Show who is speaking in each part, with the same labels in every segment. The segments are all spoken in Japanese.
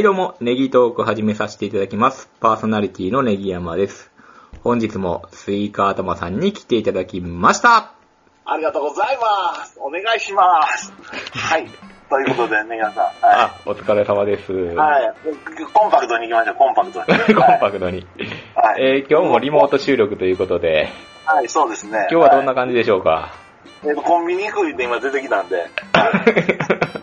Speaker 1: はいどうも、ネギトーク始めさせていただきます。パーソナリティのネギ山です。本日もスイカ頭さんに来ていただきました。
Speaker 2: ありがとうございます。お願いします。はい。ということでね、皆さん。は
Speaker 1: あ、お疲れ様です。
Speaker 2: い。はい。コンパクトに行きましょう、コンパクトに。
Speaker 1: コンパクトに。
Speaker 2: はい。
Speaker 1: えー今日もリモート収録ということで、
Speaker 2: はい、そうですね。
Speaker 1: 今日はどんな
Speaker 2: 感
Speaker 1: 感じでしょうか、
Speaker 2: じ、えっと、コンビニ行くって今出てきたんで。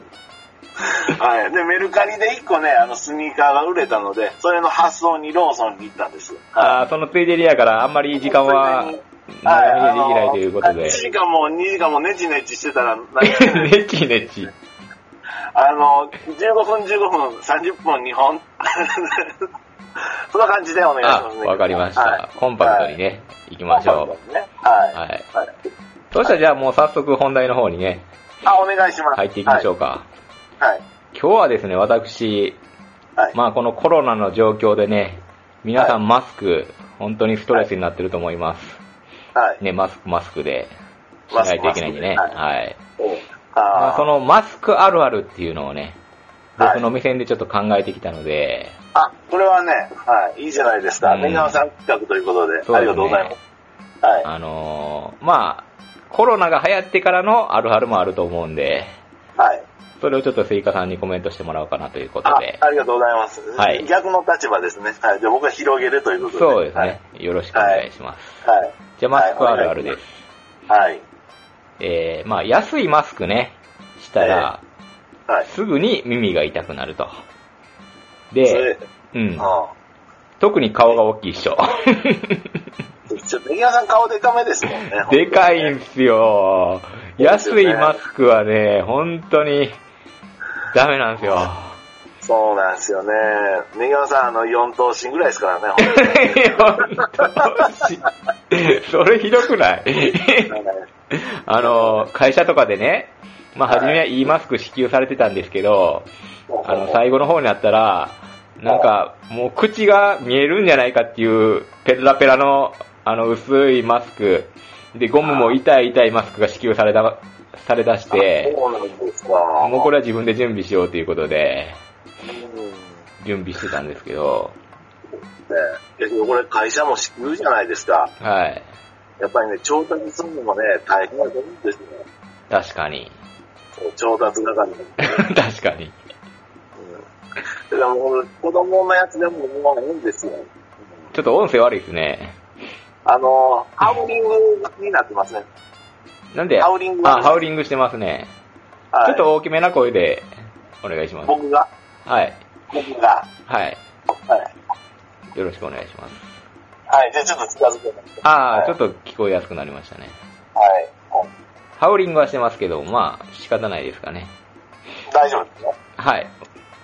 Speaker 2: はい。で、メルカリで1個ね、あの、スニーカーが売れたので、それの発送にローソンに行ったんです。
Speaker 1: あーそのついでにやから、あんまり時間は長めにできないということで
Speaker 2: 1。時間も2時間もネチネチしてたら、何
Speaker 1: ネチネチ。
Speaker 2: あの、15分15分、30分2本。そんな感じでお願いし
Speaker 1: あ
Speaker 2: ます、ね。
Speaker 1: わかりました、
Speaker 2: はい
Speaker 1: コンパクトにね、行きましょう。
Speaker 2: ね。はい。
Speaker 1: はい。
Speaker 2: はい。
Speaker 1: そした？らじゃあもう早速本題の方にね、
Speaker 2: あ、お願いします。
Speaker 1: 入っていきましょうか。
Speaker 2: はい。はい。
Speaker 1: 今日はですね、私、
Speaker 2: はい。
Speaker 1: まあこのコロナの状況でね、皆さんマスク、本当にストレスになってると思います。
Speaker 2: はい。
Speaker 1: ね、マスクマスクでしないといけないんでね。
Speaker 2: マスク
Speaker 1: はい。
Speaker 2: あ
Speaker 1: まあ、そのマスクあるあるっていうのをね、
Speaker 2: はい
Speaker 1: 僕の目線でちょっと考えてきたので、
Speaker 2: あ、これはね、はい、いいじゃないですか。
Speaker 1: うん
Speaker 2: さん企画ということで、
Speaker 1: ですね
Speaker 2: ありがとうございます。はい。
Speaker 1: あのーまあ、コロナが流行ってからのあるあるもあると思うんで、
Speaker 2: はい。
Speaker 1: それをちょっとスイカさんにコメントしてもらおうかなということ
Speaker 2: あ
Speaker 1: で、
Speaker 2: ありがとうございます。
Speaker 1: はい
Speaker 2: 逆の立場ですね。はい。じゃあ僕は広げるということで。
Speaker 1: そうですね、よろしくお願いします。
Speaker 2: はい。
Speaker 1: じゃあマスクあるあるです。
Speaker 2: はい。
Speaker 1: えー、まあ安いマスクね、したら、
Speaker 2: はい。
Speaker 1: すぐに耳が痛くなると。
Speaker 2: そ
Speaker 1: れ
Speaker 2: で、
Speaker 1: うん。
Speaker 2: あ
Speaker 1: 特に顔が大きいっしょ。
Speaker 2: ちょネギワさん顔でかめですもんね。
Speaker 1: でかいんすよ。安いマスクはね、本当に、ダメなんですよ。
Speaker 2: そうなんですよね。ネギワさん、あの、4頭身ぐらいですからね。本当に
Speaker 1: 本当 それひどくない？あの、会社とかでね、まあ、初めはいいマスク支給されてたんですけど、あの、最後の方になったら、なんか、もう口が見えるんじゃないかっていう、ペラペラの、あの、薄いマスク、で、ゴムも痛い痛いマスクが支給された、されだして、
Speaker 2: そうなんですか。
Speaker 1: もうこれは自分で準備しようということで、
Speaker 2: うん
Speaker 1: 準備してたんですけど、
Speaker 2: ね結局これ会社も支給じゃないですか。
Speaker 1: はい。
Speaker 2: やっぱりね、調達するのもね、大変だと思うんですよ。
Speaker 1: 確かに。
Speaker 2: 調達係も。
Speaker 1: 確かに。
Speaker 2: うん。だからもう、子供のやつでももういいんですよ。
Speaker 1: ちょっと音声悪いですね。
Speaker 2: あの、ハウリングになってますね。
Speaker 1: なんで、
Speaker 2: ハウリング
Speaker 1: あ、ハウリングしてますね。
Speaker 2: はい、
Speaker 1: ちょっと大きめな声でお願いします。
Speaker 2: 僕が、
Speaker 1: はい。
Speaker 2: 僕が、
Speaker 1: はい。
Speaker 2: はい。
Speaker 1: よろしくお願いします。
Speaker 2: はい、じゃあちょっと近づけます。
Speaker 1: ああ、
Speaker 2: はい
Speaker 1: ちょっと聞こえやすくなりましたね。
Speaker 2: はい。
Speaker 1: ハウリングはしてますけど、まあ、仕方ないですかね。
Speaker 2: 大丈夫ですね。
Speaker 1: はい。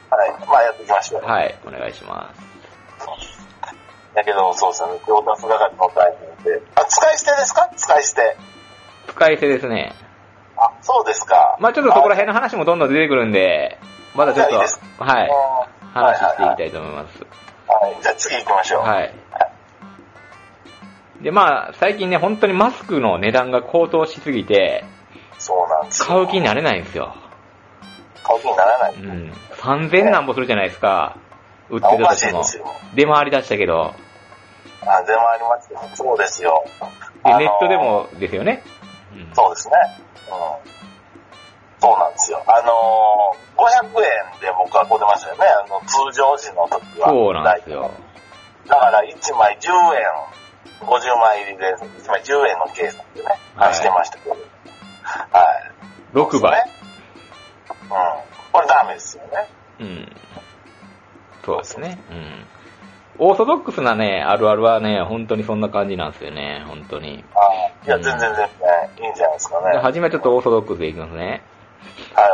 Speaker 2: はい。まあやっていきましょう。
Speaker 1: はい。お願いします。
Speaker 2: だけど、そうですね、調達係の大変で。あ、使い捨てですか？使い捨て。
Speaker 1: 使い捨てですね。
Speaker 2: あ、そうですか。
Speaker 1: まあちょっとそこら辺の話もどんどん出てくるんで、まだちょっと、
Speaker 2: いい
Speaker 1: はい。話していきた
Speaker 2: はい
Speaker 1: と思います。
Speaker 2: はいはい。じゃあ次行きましょう。
Speaker 1: はい。で、まあ、最近ね、本当にマスクの値段が高騰しすぎて、
Speaker 2: そうなんですよ。
Speaker 1: 買う気になれないんですよ。
Speaker 2: 買う気にならない。
Speaker 1: うん。3000なんぼするじゃないですか。売ってた時も
Speaker 2: しいです。よ。
Speaker 1: 出回り出したけど。
Speaker 2: あ、出回りますよ。そうですよ。
Speaker 1: ネットでもですよね。うん
Speaker 2: そうですね。うん。そうなんですよ。あのー、500円で僕はこう出ましたよね。あの、通常時の時は。
Speaker 1: そうなんですよ。
Speaker 2: だから1枚10円、50枚入りで1枚10円の計算でね、
Speaker 1: はい
Speaker 2: してましたけど。はい。
Speaker 1: 6倍。
Speaker 2: うん。これダメですよね。
Speaker 1: うん。そうですね。うん。オーソドックスなね、あるあるはね、本当にそんな感じなんですよね、本当に。
Speaker 2: あいや、
Speaker 1: うん
Speaker 2: 全然全然いいんじゃないですかね。
Speaker 1: 初めちょっとオーソドックスでいきますね。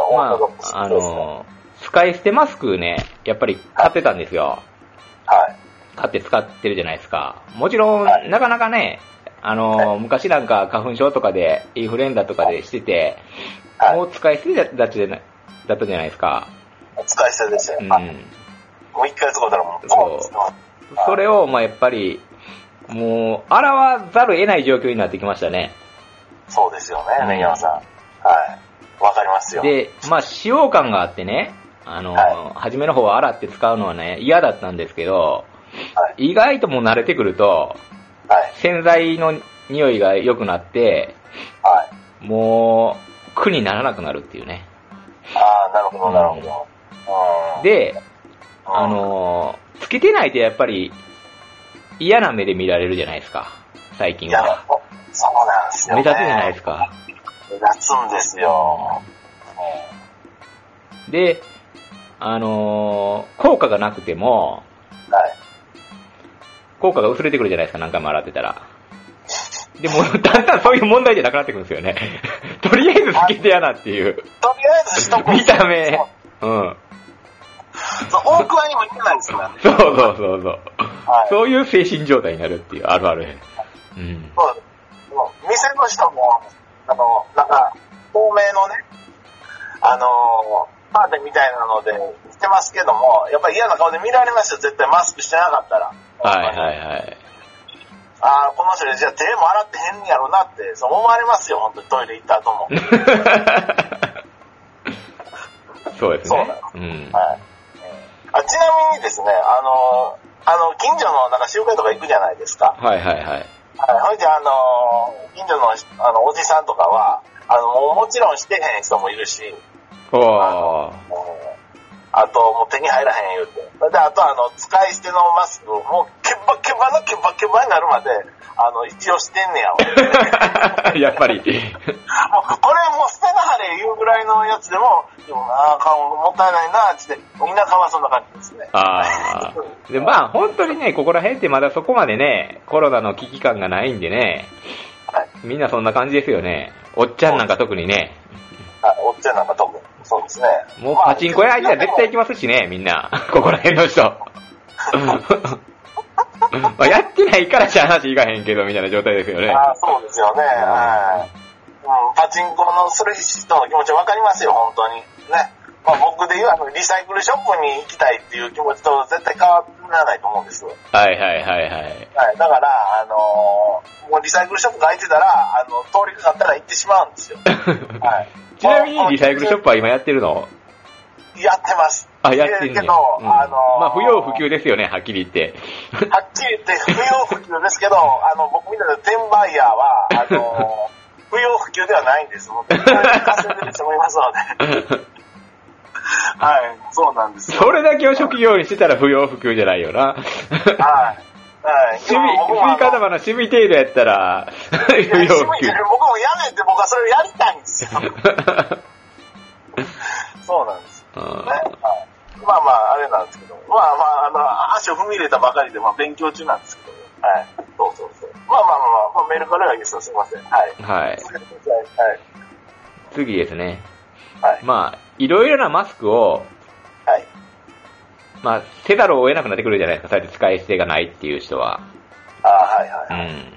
Speaker 2: オ
Speaker 1: ま
Speaker 2: ーソドックス
Speaker 1: あ、あ
Speaker 2: ですね。
Speaker 1: の、使い捨てマスクね、やっぱり買ってたんですよ。
Speaker 2: はい。
Speaker 1: 買って使ってるじゃないですか。もちろん、
Speaker 2: はい
Speaker 1: なかなかね、あの、
Speaker 2: はい
Speaker 1: 昔なんか花粉症とかで、インフルエンザとかでしてて、
Speaker 2: はい
Speaker 1: もう使い捨てだったじゃないだったじゃないですか。
Speaker 2: 使い捨てですよ。
Speaker 1: うん。
Speaker 2: あもう一回使ったらもう、
Speaker 1: そうそれを、まあやっぱり、もう、洗わざるを得ない状況になってきましたね。
Speaker 2: そうですよ
Speaker 1: うん
Speaker 2: ね、ネギ山さん。はい。わかりますよ。
Speaker 1: で、まあ使用感があってね、あの、
Speaker 2: は
Speaker 1: 初めの方は洗って使うのはね、嫌だったんですけど、
Speaker 2: はい。
Speaker 1: 意外ともう慣れてくると、
Speaker 2: はい。
Speaker 1: 洗剤の匂いが良くなって、
Speaker 2: はい。
Speaker 1: もう、苦にならなくなるっていうね。
Speaker 2: ああ、なるほど、なるほど。うん。
Speaker 1: で、
Speaker 2: うん
Speaker 1: あ、のー、つけてないとやっぱり嫌な目で見られるじゃないですか、最近は。、
Speaker 2: そうなんですよ、ね。
Speaker 1: 目立つじゃないですか。
Speaker 2: 目立つんですよ。
Speaker 1: で、あのー、効果がなくても、
Speaker 2: うんはい。
Speaker 1: 効果が薄れてくるじゃないですか、何回も洗ってたら。でも、だんだんそういう問題じゃなくなってくるんですよね。とりあえずつけてやなっていう。
Speaker 2: とりあえずしとく
Speaker 1: 見た目。うん。
Speaker 2: そう、大桑にもいけないですからね。
Speaker 1: そうそうそうそう。
Speaker 2: はい。
Speaker 1: そういう精神状態になるっていう、あるある。うん。
Speaker 2: そうもう店の人も、あの、なんか、透明のね、あの、カーテンみたいなのでしてますけども、やっぱり嫌な顔で見られますよ、絶対マスクしてなかったら。
Speaker 1: はいはいはい。
Speaker 2: ああ、この人じゃあ手も洗ってへんやろなって、そう思われますよ、本当にトイレ行った後も。
Speaker 1: そうですね
Speaker 2: そうなんで。
Speaker 1: うん。
Speaker 2: はい。あちなみにですね、あの、あの、近所のなんか集会とか行くじゃないですか。
Speaker 1: はいはいはい。
Speaker 2: はい。ほいで、あの、近所のあのおじさんとかは、あの、もちろんしてへん人もいるし、
Speaker 1: おー。
Speaker 2: もうあと、もう手に入らへん言うて。で、あと、あの、使い捨てのマスク、もう、ケバケバのケバケバになるまで、あの、一応してんねやわ。
Speaker 1: やっぱり。
Speaker 2: もうこれもう捨てなはれ言うぐらいのやつでも、でもなあ、顔もったいないなあ、つって、田舎はそんな感じですね。
Speaker 1: ああ。で、まあ本当にね、ここら辺ってまだそこまでね、コロナの危機感がないんでね、
Speaker 2: はい。
Speaker 1: みんなそんな感じですよね。おっちゃんなんか特にね。
Speaker 2: はい、おっちゃんなんか特に。そうですね。
Speaker 1: もうパチンコ屋行ったら絶対行きますしね、みんな。ここら辺の人。まあやってないからしゃ話いかへんけど、みたいな状態ですよね。
Speaker 2: ああ、そうですよね。はい。うん、パチンコのする人の気持ちわかりますよ、本当に。ね。まあ僕で言うあの、リサイクルショップに行きたいっていう気持ちと絶対変わらないと思うんです。は
Speaker 1: はいはいはいはい。
Speaker 2: い。だから、あのーもうリサイクルショップが開いてたら、あの、通りかかったら行ってしまうんですよ。はい。
Speaker 1: ちなみにリサイクルショップは今やってるの？
Speaker 2: やってます。
Speaker 1: あ、やってんね
Speaker 2: けど、
Speaker 1: うん
Speaker 2: あのー
Speaker 1: まあ不要不急ですよね、はっきり言って。
Speaker 2: はっきり言って不要不急ですけど、あの、僕みたいな転売ヤーは、あの、不要不急ではないんです。稼いでる人もいますので。はい、そうなんですよ。
Speaker 1: それだけを職業にしてたら不要不急じゃないよな。
Speaker 2: はい。はい。
Speaker 1: 趣味、
Speaker 2: 僕もあの
Speaker 1: 振り方の趣味程度やったら。
Speaker 2: 僕もや めて僕はそれをやりたいんですよ。そうなんです。
Speaker 1: うん
Speaker 2: ね。はい。まあまあ、あれなんですけど。まあまあ、あの、足を踏み入れたばかりで、まあ勉強中なんですけど。はい。そうそうそう。まあまあまあ、まあ、メールからはいいですよ。すいません。はい。
Speaker 1: はい。
Speaker 2: はい。
Speaker 1: 次ですね。
Speaker 2: はい。
Speaker 1: まあ、いろいろなマスクを、
Speaker 2: はい。
Speaker 1: まあ、せざるを得なくなってくるじゃないですか。そうやって使い捨てがないっていう人は。
Speaker 2: ああ、はいはい。
Speaker 1: うん。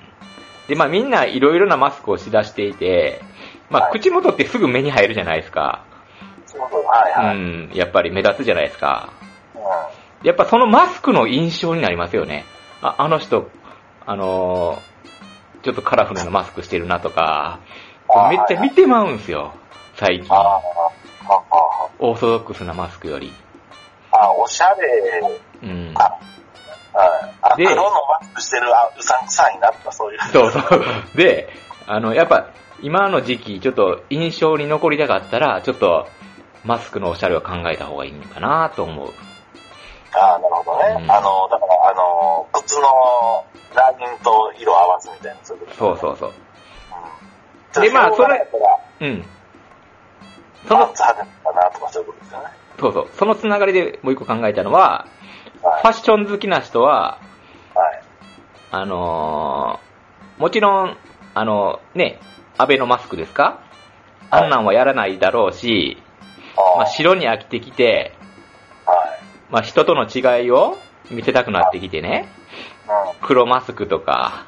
Speaker 1: で、まあみんないろいろなマスクをしだしていて、まあ
Speaker 2: はい
Speaker 1: 口元ってすぐ目に入るじゃないですか。
Speaker 2: はいはい。
Speaker 1: うん。やっぱり目立つじゃないですか。
Speaker 2: うん。
Speaker 1: やっぱそのマスクの印象になりますよね。あ、あの人、あのーちょっとカラフルなマスクしてるなとか、めっちゃ見てまうんすよ。最近オーソドックスなマスクより。
Speaker 2: ああ、おしゃれ。
Speaker 1: うん。
Speaker 2: あ、はい。あ、
Speaker 1: で
Speaker 2: 黒のマスクしてる、あ、うさんくさいなとか、そういう。
Speaker 1: そうそう。で、あの、やっぱ、今の時期、ちょっと印象に残りたかったら、ちょっと、マスクのおしゃれを考えた方がいいのかなと思う。
Speaker 2: ああ、なるほどね。
Speaker 1: うん
Speaker 2: あの、だから、あの、靴のラインと色合わせみたいな、そういうこと。
Speaker 1: そうそうそう。
Speaker 2: うん。
Speaker 1: でまあそれうん。その
Speaker 2: 派手かなとか、そういうことですよね。
Speaker 1: そうそう。そのつながりでもう一個考えたのは、
Speaker 2: はい
Speaker 1: ファッション好きな人は、
Speaker 2: はい。
Speaker 1: あのーもちろん、あのね、アベノマスクですか？あんなんはやらないだろうし、
Speaker 2: あ
Speaker 1: まあ、白に飽きてきて、
Speaker 2: はい。
Speaker 1: まあ、人との違いを見せたくなってきてね、黒マスクとか。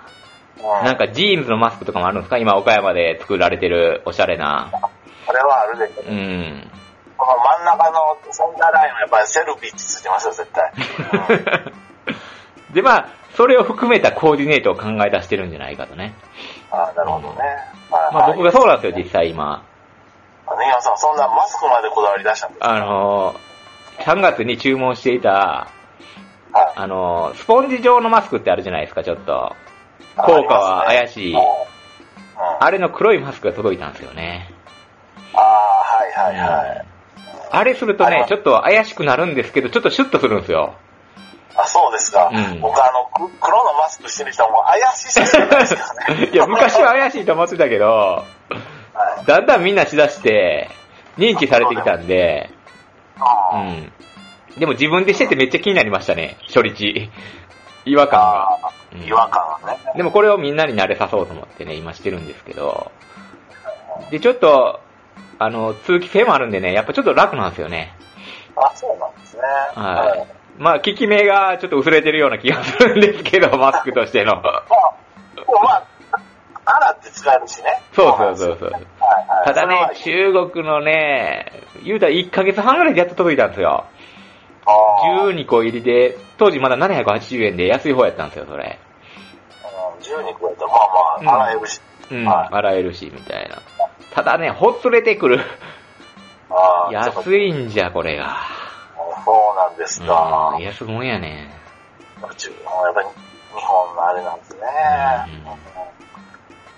Speaker 1: なんかジーンズのマスクとかもあるんですか？今岡山で作られてるおしゃれな。
Speaker 2: これはあるでしょ。
Speaker 1: うん。
Speaker 2: この真ん中のセンターラインはやっぱりセルフィッチついてますよ、絶対。う ん
Speaker 1: で、まあ、それを含めたコーディネートを考え出してるんじゃないかとね。
Speaker 2: ああ、なるほどね。はい
Speaker 1: まあ僕がそうなんですよ、実際今。
Speaker 2: あ根山さん、そんなマスクまでこだわり出したんですか？
Speaker 1: あのー3月に注文していた、
Speaker 2: はい。
Speaker 1: あの、スポンジ状のマスクってあるじゃないですか、ちょっと。効果は怪しい
Speaker 2: うん。
Speaker 1: あれの黒いマスクが届いたんですよね。
Speaker 2: ああ、はいはいはい。
Speaker 1: あれするとね、ちょっと怪しくなるんですけど、ちょっとシュッとするんですよ。
Speaker 2: あ、そうですか。
Speaker 1: うん
Speaker 2: 僕あの、く黒のマスクしてる人はもう怪しい人しかないですからね。
Speaker 1: いや、昔は怪しいと思ってたけど、
Speaker 2: はい。
Speaker 1: だんだんみんなしだして、認知されてきたんで、う
Speaker 2: うん。
Speaker 1: ん。でも自分でしててめっちゃ気になりましたね、初日。違和感が。
Speaker 2: 違和感がね。
Speaker 1: でもこれをみんなに慣れさそうと思ってね、今してるんですけど、で、ちょっと、あの、通気性もあるんでね、やっぱちょっと楽なんですよね。
Speaker 2: あ、そうなんですね。
Speaker 1: はい。まあ、効き目がちょっと薄れてるような気がするんですけど、マスクとしての。
Speaker 2: まあ、まあ、洗って使えるしね。
Speaker 1: そうそうそうそう。
Speaker 2: はいはい。
Speaker 1: ただね、中国のね、言うたら1ヶ月半ぐらいでやっと届いたんですよ。
Speaker 2: あー
Speaker 1: 12個入りで、当時まだ780円で安い方やったんですよ、それ。
Speaker 2: うん12個やったら、まあまあ、洗えるし。
Speaker 1: うん、
Speaker 2: はい
Speaker 1: 洗えるし、みたいな。ただね、ほつれてくる。
Speaker 2: ああ、
Speaker 1: 安いんじゃ、これが。
Speaker 2: そうなんですか。
Speaker 1: うん、安もんやね。
Speaker 2: 中やっぱり日本のあれなんですね。
Speaker 1: うん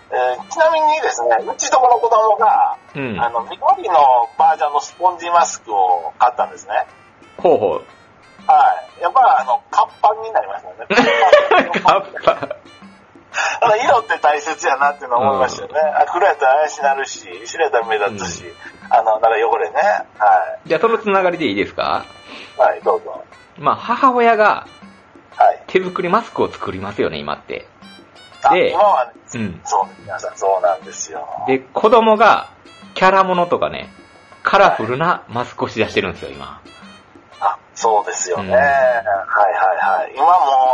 Speaker 2: えーちなみにですね、うちとこの子供が、
Speaker 1: うん。
Speaker 2: あの、緑のバージョンのスポンジマスクを買ったんですね。
Speaker 1: ほうほう。
Speaker 2: はい。やっぱあの、活版になりましたね。
Speaker 1: カッパ。
Speaker 2: あの色って大切やなっていうのを思いましたよね。あ黒やったら怪しなるし、白やったら目立つし、あの、だから汚れね。は
Speaker 1: じゃあ、そのつながりでいいですか？
Speaker 2: い。はい、どうぞ。
Speaker 1: まあ、母親が
Speaker 2: はい。
Speaker 1: 手作りマスクを作りますよね、今って。
Speaker 2: あ
Speaker 1: で
Speaker 2: 今は、
Speaker 1: うん。
Speaker 2: そう、皆さんそうなんですよ。
Speaker 1: で、子供がキャラものとかね、カラフルなマスクをしだしてるんですよ、今。
Speaker 2: あ、そうですよね。
Speaker 1: うん
Speaker 2: はいはいはい。今もう、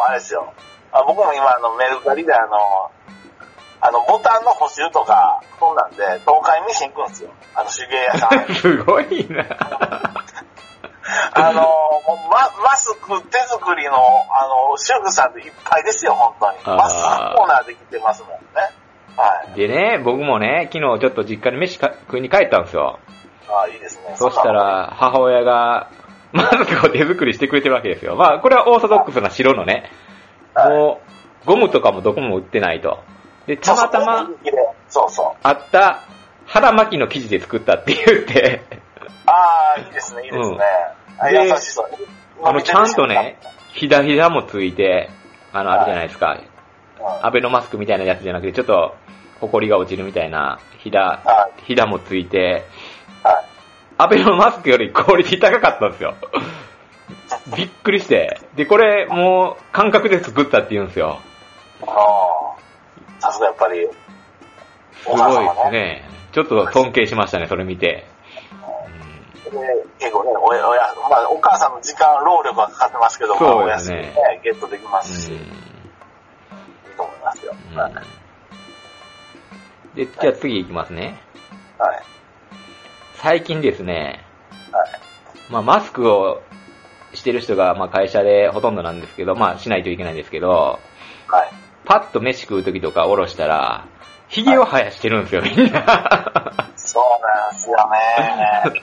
Speaker 2: あれですよ。あ僕も今、あの、メルカリであの、あの、ボタンの補修とか、そんなんで、東海ミシン行くんですよ。あの、手芸屋さん。
Speaker 1: すごいな。
Speaker 2: あの、もうママスク手作りの、あの、主婦さんでいっぱいですよ、本当に。マスクコーナーできてますもんね。はい。
Speaker 1: でね、僕もね、昨日ちょっと実家に飯か食いに帰ったんですよ。
Speaker 2: あいいですね。
Speaker 1: そしたら、母親が、マスクを手作りしてくれてるわけですよ。まあ、これはオーソドックスな白のね、
Speaker 2: はい
Speaker 1: もう、ゴムとかもどこも売ってないと。で、たまたま
Speaker 2: そうそう。
Speaker 1: あった腹巻きの生地で作ったって言って、
Speaker 2: ああ、いいですね、いいですね。あ
Speaker 1: で
Speaker 2: 優しそう。
Speaker 1: あの、ちゃんとね、ひだひだもついて、あの、あるじゃないですか。
Speaker 2: うん、
Speaker 1: アベノマスクみたいなやつじゃなくて、ちょっと、ほこりが落ちるみたいな、ひだ、
Speaker 2: は
Speaker 1: ひだもついて、
Speaker 2: はい。
Speaker 1: アベノマスクよりクオリティ高かったんですよ。びっくりして。で、これ、もう、感覚で作ったって言うんですよ。
Speaker 2: ああ、さすがやっぱり、
Speaker 1: すごいですね。ちょっと尊敬しましたね、それ見て。
Speaker 2: で結構ね、おや、おや、まあ、お母さんの時間、労力はかかってますけど、
Speaker 1: そうですね
Speaker 2: ね、ゲットできますし、いいと思いますよ。
Speaker 1: うん。
Speaker 2: はい。
Speaker 1: うん。で、じゃあ次行きますね。
Speaker 2: はい。
Speaker 1: 最近ですね、
Speaker 2: はい。
Speaker 1: まあ、マスクをしてる人が、まあ、会社でほとんどなんですけど、まあ、しないといけないんですけど、
Speaker 2: はい。
Speaker 1: パッと飯食う時とかおろしたら、髭を生やしてるんですよ、みんな。
Speaker 2: そうなんですよね。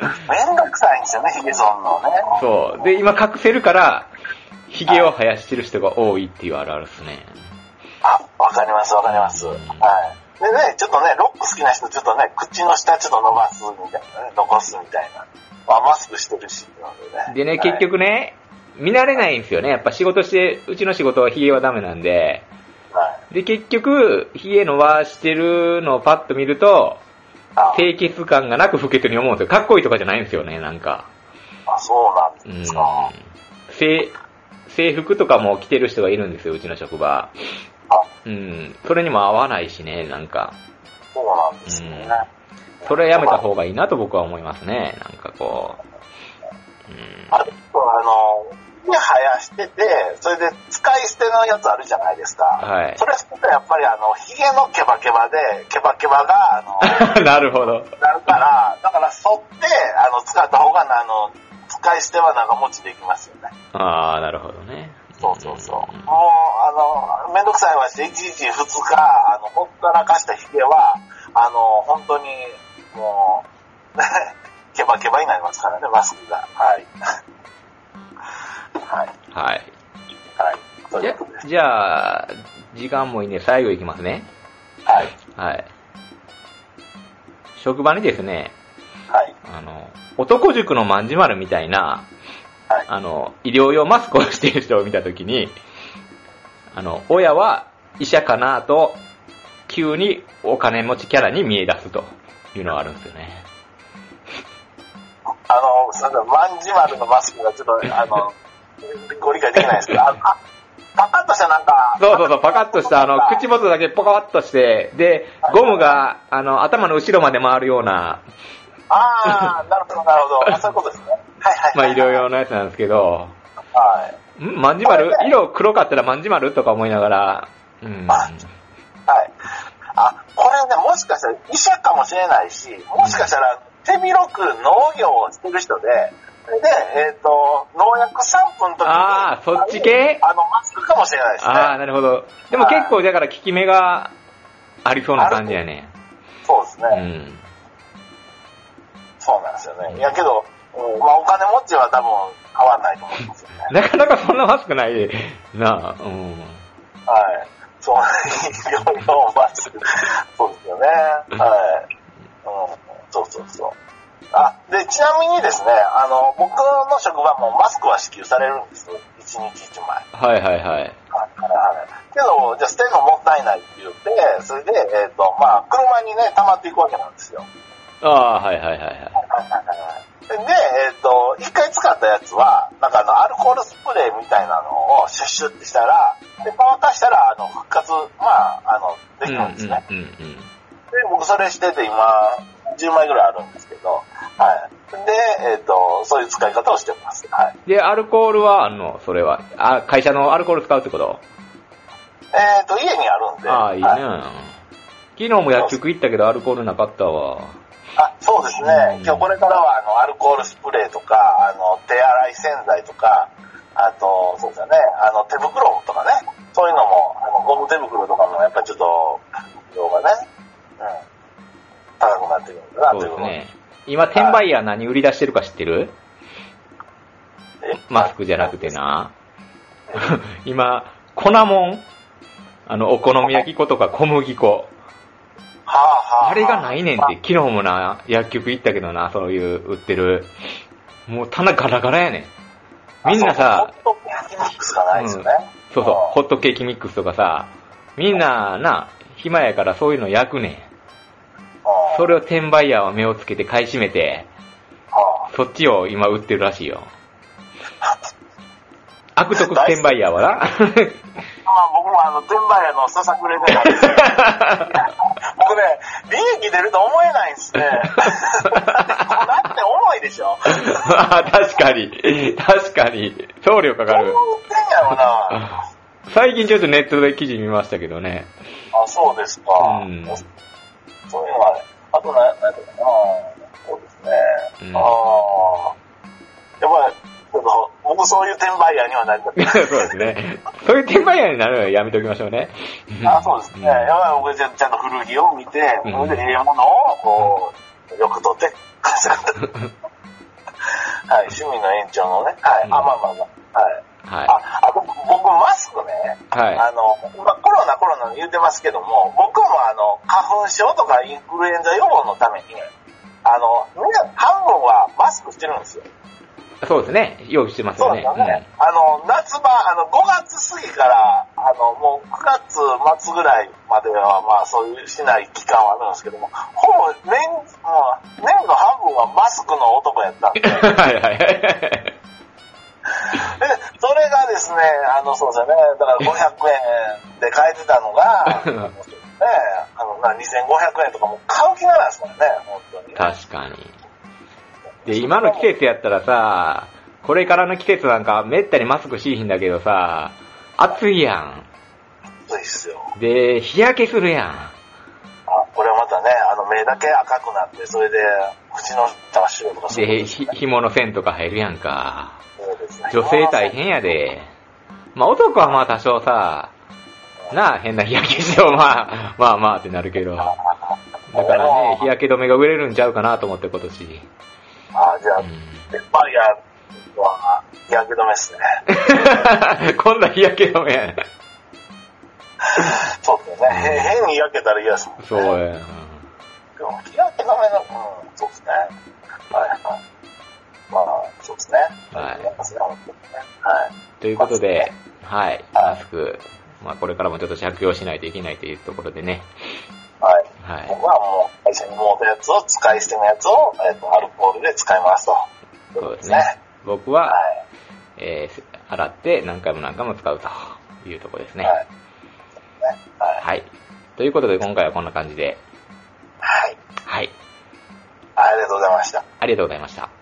Speaker 2: めんどくさいんですよね、ヒゲ剃んのね。
Speaker 1: そう。で、今隠せるから、髭を生やしてる人が多いっていうあるあるですね。
Speaker 2: あ、わかります、わかります。はい。でね、ちょっとね、ロック好きな人、ちょっとね、口の下ちょっと伸ばすみたいなね、残すみたいな。まあ、マスクしてるし、なのでね。
Speaker 1: でね、
Speaker 2: はい
Speaker 1: 結、局ね、見慣れないんですよね。やっぱ仕事して、うちの仕事は髭はダメなんで、
Speaker 2: はい。
Speaker 1: で、結局、髭伸ばしてるのをパッと見ると、
Speaker 2: あ、
Speaker 1: 清潔感がなく不潔に思うんですよ。かっこいいとかじゃないんですよね、なんか。
Speaker 2: あそうなん
Speaker 1: うん
Speaker 2: ですか。。
Speaker 1: 制、制服とかも着てる人がいるんですよ、うちの職場。
Speaker 2: あ、
Speaker 1: うん。それにも合わないしね、なんか。
Speaker 2: そうなんですね。
Speaker 1: それはやめた方がいいなと僕は思いますね。なんかこう。うん。
Speaker 2: あと、あの、ね、生やしてて、それで使い捨てのやつあるじゃないですか。
Speaker 1: はい
Speaker 2: それ捨てたらやっぱりあの、髭のケバケバで、ケバケバが、あの、
Speaker 1: なるほど。
Speaker 2: なるから、だから剃って、あの、使った方が、あの、使い捨ては長持ちできますよね。
Speaker 1: ああ、なるほどね。
Speaker 2: そうそうそう。もう、
Speaker 1: ん
Speaker 2: あの、めんどくさいわして、1日2日、あの、ほったらかした髭は、あの、本当に、もう、ケバケバになりますからね、マスクが。はい。はい。
Speaker 1: はい。
Speaker 2: はい。
Speaker 1: じゃ。じゃあ、時間もいいんで最後いきますね。
Speaker 2: はい。
Speaker 1: はい。職場にですね、
Speaker 2: はい。
Speaker 1: あの、男塾のまんじまるみたいな、
Speaker 2: はい。
Speaker 1: あの、医療用マスクをしている人を見たときに、あの、親は医者かなと、急にお金持ちキャラに見え出すというのがあるんですよね。
Speaker 2: あの、その、まんじまるのマスクがちょっと、あの、ご理解できないですけど、あ、あパカッとしたなんか、
Speaker 1: そうそうそう、パカッとした、あの、口元だけポカワッとして、で、ゴムが、あの、頭の後ろまで回るような、
Speaker 2: ああ、なるほど、なるほど。あそういうことですね。
Speaker 1: まあ、医療用のやつなんですけど、
Speaker 2: はい。
Speaker 1: ん？まんじまる？色黒かったらまんじまるとか思いながら、うん。
Speaker 2: はい。あ、これね、もしかしたら医者かもしれないし、もしかしたら手広く農業をしてる人で、で、えっ、と、農薬散布の時に、
Speaker 1: あーそっち系？
Speaker 2: あの、マスクかもしれないですね。
Speaker 1: ああ、なるほど。でも結構、だから効き目がありそうな感じやね。
Speaker 2: そうですね、
Speaker 1: うん。
Speaker 2: そうなんですよね。いやけど、うんまあお金持ちは多分変わんないと思いますよね。
Speaker 1: なかなかそんなマスクないなあ、うん。
Speaker 2: はい。そう、いろいろマスク。そうですよね。はい。うん、そうそうそう。あ、で、ちなみにですね、あの、僕の職場もマスクは支給されるんですよ。一日一枚。
Speaker 1: はいはいはい。
Speaker 2: はいはいけど、じゃあ捨てるのもったいないって言って、それで、えっ、と、まあ、車にね、溜まっていくわけなんですよ。
Speaker 1: ああ、はいはいはいはい。
Speaker 2: で、えっ、と、一回使ったやつは、なんかあの、アルコールスプレーみたいなのをシュッシュってしたら、で、乾かしたら、あの、復活、まあ、あの、できるんですね。
Speaker 1: うんうんうん
Speaker 2: で、僕それしてて今、10枚ぐらいあるんですけど、はい。で、えっ、と、そういう使い方をしてます。はい。
Speaker 1: で、アルコールはあんのそれは。あ、会社のアルコール使うってこと？
Speaker 2: えっ、と、家にあるんで。
Speaker 1: ああ、いいね。
Speaker 2: はい
Speaker 1: 昨日も薬局行ったけどアルコールなかったわ。
Speaker 2: あ、そうですね。
Speaker 1: うん。
Speaker 2: 今日これからは、あの、アルコールスプレーとか、あの、手洗い洗剤とか、あと、そうですよね、あの、手袋とかね、そういうのも、あの、ゴム手袋とかも、やっぱりちょっと、量がね、うん、高くなってくるんだな、という
Speaker 1: ね。今、転売ヤー何売り出してるか知ってる？
Speaker 2: え？
Speaker 1: マスクじゃなくてな。今、粉もん？あの、お好み焼き粉とか小麦粉。
Speaker 2: はあ、
Speaker 1: れがないねんって、
Speaker 2: あ
Speaker 1: 昨日もな、薬局行ったけどな、そういう売ってる。もう棚ガラガラやねん。みんなさ、
Speaker 2: ホットケーキミックスがないですよね。
Speaker 1: そうそう、
Speaker 2: ん
Speaker 1: ホットケーキミックスとかさ、みんなな、暇やからそういうの焼くねん。
Speaker 2: うん
Speaker 1: それを転売ヤーは目をつけて買い占めて、
Speaker 2: は
Speaker 1: そっちを今売ってるらしいよ。悪徳転売ヤーはな。
Speaker 2: あまあ僕もあの、転売屋のささくれでなんですよ 僕ね、利益出ると思えないんですね。だって重いでしょ。
Speaker 1: あ 確かに。確かに。送料かかる。最近ちょっとネットで記事見ましたけどね。
Speaker 2: あ、そうですか。
Speaker 1: うん
Speaker 2: そういうのはね。あとな、なんだかな。そうですね。
Speaker 1: うん
Speaker 2: ああ。やっぱり、ちょっと、僕そういう転売屋にはなりたくない。
Speaker 1: そうですね。そういう転売ヤーになるのはやめておきましょうね。
Speaker 2: あそうですね。やっぱり僕ちゃゃんと古着を見て、
Speaker 1: うん
Speaker 2: それでええものを、こう、よく取って、稼ぐ。はい、趣味の延長のね。はい、あ、
Speaker 1: うん
Speaker 2: まあまあまあ。はい。
Speaker 1: はい。
Speaker 2: あ、あと僕マスクね、
Speaker 1: はい。
Speaker 2: あの、今コロナコロナ言ってますけども、僕もあの、花粉症とかインフルエンザ予防のために、あの、みんな半分はマスクしてるんですよ。
Speaker 1: そうですね。用意してますよね。
Speaker 2: そうですよね。あの、夏場、あの、5月過ぎから、あの、もう9月末ぐらいまでは、まあ、そういうしない期間はあるんですけども、ほぼ年、もう、年の半分はマスクの男やったんで、で、
Speaker 1: うんはいはいはい。
Speaker 2: それがですね、あの、そうですよね、だから500円で買えてたのが、ね、あの、な2500円とかもう買う気ならないですからね、本当に。
Speaker 1: 確かに。で、今の季節やったらさ、これからの季節なんかめったにマスクしいひんだけどさ、暑いやん。
Speaker 2: そうですよ。
Speaker 1: で、日焼けするやん。
Speaker 2: あ、これはまたね、あの、目だけ赤くなって、それで、口の下が白とかそういう
Speaker 1: で、ひ紐の線とか入るやんか。
Speaker 2: そうですね
Speaker 1: 女性大変やで。まあ男はまあ多少さ、なあ、変な日焼けしてもまあ、まあまあってなるけど。だからね、日焼け止めが売れるんちゃうかなと思って今年。
Speaker 2: あじゃあ、
Speaker 1: うん
Speaker 2: テンバイヤーは日焼け止めですね。
Speaker 1: 今度は日焼け止め。
Speaker 2: そうですね。へ変に焼けたら嫌ですもんね。
Speaker 1: そうやな。
Speaker 2: でも日焼け止めの、うん、そうですね。はいはい。まあ、そうですね。
Speaker 1: はい。ということで、はい、マスク、まあこれからもちょっと着用しないといけないというところでね、
Speaker 2: はい。
Speaker 1: はい。
Speaker 2: 僕はもう、会社にたやつを、使い捨てのやつを、えっ、と、アルコールで使いますと。
Speaker 1: そうですね。僕は、
Speaker 2: はい。
Speaker 1: えー洗って何回も何回も使うというところですね。
Speaker 2: はい。ねはい。
Speaker 1: はい。ということで今回はこんな感じで、
Speaker 2: はい。
Speaker 1: はい。
Speaker 2: ありがとうございました。
Speaker 1: ありがとうございました。